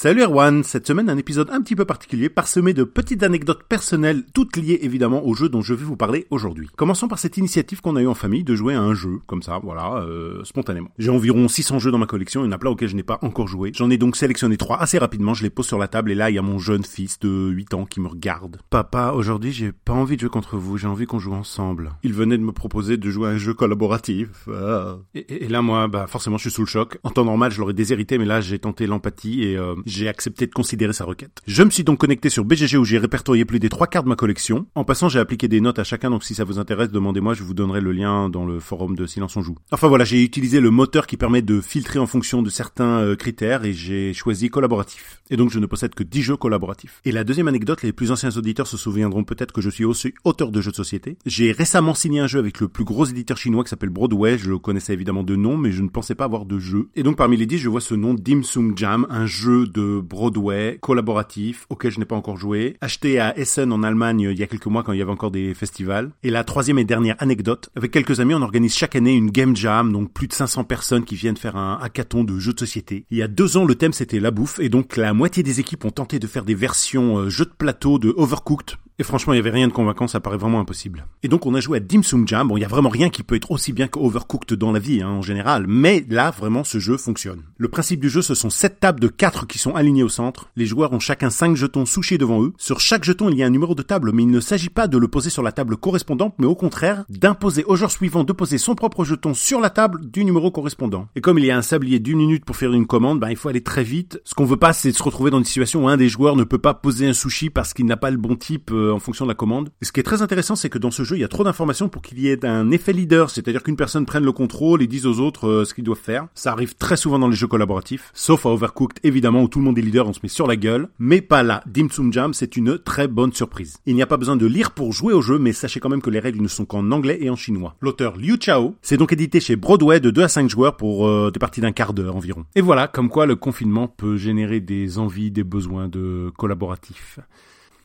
Salut Erwan, cette semaine un épisode un petit peu particulier parsemé de petites anecdotes personnelles, toutes liées évidemment au jeu dont je vais vous parler aujourd'hui. Commençons par cette initiative qu'on a eue en famille de jouer à un jeu, comme ça, voilà, euh, spontanément. J'ai environ 600 jeux dans ma collection, il y en a plein auxquels je n'ai pas encore joué. J'en ai donc sélectionné trois assez rapidement, je les pose sur la table et là il y a mon jeune fils de 8 ans qui me regarde. Papa, aujourd'hui j'ai pas envie de jouer contre vous, j'ai envie qu'on joue ensemble. Il venait de me proposer de jouer à un jeu collaboratif. Ah. Et, et là moi, bah forcément je suis sous le choc. En temps normal je l'aurais déshérité mais là j'ai tenté l'empathie et euh, j'ai accepté de considérer sa requête. Je me suis donc connecté sur BGG où j'ai répertorié plus des trois quarts de ma collection. En passant, j'ai appliqué des notes à chacun, donc si ça vous intéresse, demandez-moi, je vous donnerai le lien dans le forum de Silence on Joue. Enfin voilà, j'ai utilisé le moteur qui permet de filtrer en fonction de certains euh, critères et j'ai choisi collaboratif. Et donc je ne possède que 10 jeux collaboratifs. Et la deuxième anecdote, les plus anciens auditeurs se souviendront peut-être que je suis aussi auteur de jeux de société. J'ai récemment signé un jeu avec le plus gros éditeur chinois qui s'appelle Broadway, je connaissais évidemment de nom, mais je ne pensais pas avoir de jeu. Et donc parmi les 10, je vois ce nom Dim Sum Jam, un jeu de Broadway collaboratif auquel je n'ai pas encore joué, acheté à Essen en Allemagne il y a quelques mois quand il y avait encore des festivals. Et la troisième et dernière anecdote, avec quelques amis, on organise chaque année une game jam, donc plus de 500 personnes qui viennent faire un hackathon de jeux de société. Il y a deux ans, le thème c'était la bouffe, et donc la moitié des équipes ont tenté de faire des versions euh, jeux de plateau de Overcooked, et franchement, il y avait rien de convaincant, ça paraît vraiment impossible. Et donc on a joué à Dim Sum Jam. Bon, il y a vraiment rien qui peut être aussi bien que Overcooked dans la vie, hein, en général. Mais là, vraiment, ce jeu fonctionne. Le principe du jeu, ce sont sept tables de quatre qui sont alignées au centre. Les joueurs ont chacun cinq jetons souchés devant eux. Sur chaque jeton, il y a un numéro de table, mais il ne s'agit pas de le poser sur la table correspondante, mais au contraire, d'imposer au joueur suivant de poser son propre jeton sur la table du numéro correspondant. Et comme il y a un sablier d'une minute pour faire une commande, ben, il faut aller très vite. Ce qu'on veut pas, c'est se retrouver dans une situation où un des joueurs ne peut pas poser un sushi parce qu'il n'a pas le bon type euh, en fonction de la commande. Et ce qui est très intéressant, c'est que dans ce jeu, il y a trop d'informations pour qu'il y ait un effet leader, c'est-à-dire qu'une personne prenne le contrôle et dise aux autres euh, ce qu'ils doivent faire. Ça arrive très souvent dans les jeux collaboratifs, sauf à Overcooked, évidemment, où tout le monde est leader, on se met sur la gueule. Mais pas là. Dim Sum Jam, c'est une très bonne surprise. Il n'y a pas besoin de lire pour jouer au jeu, mais sachez quand même que les règles ne sont qu'en anglais et en chinois. L'auteur Liu Chao, c'est donc édité chez Broadway de 2 à 5 joueurs pour euh, des parties d'un quart d'heure environ. Et voilà, comme quoi le confinement peut générer des envies, des besoins de collaboratifs.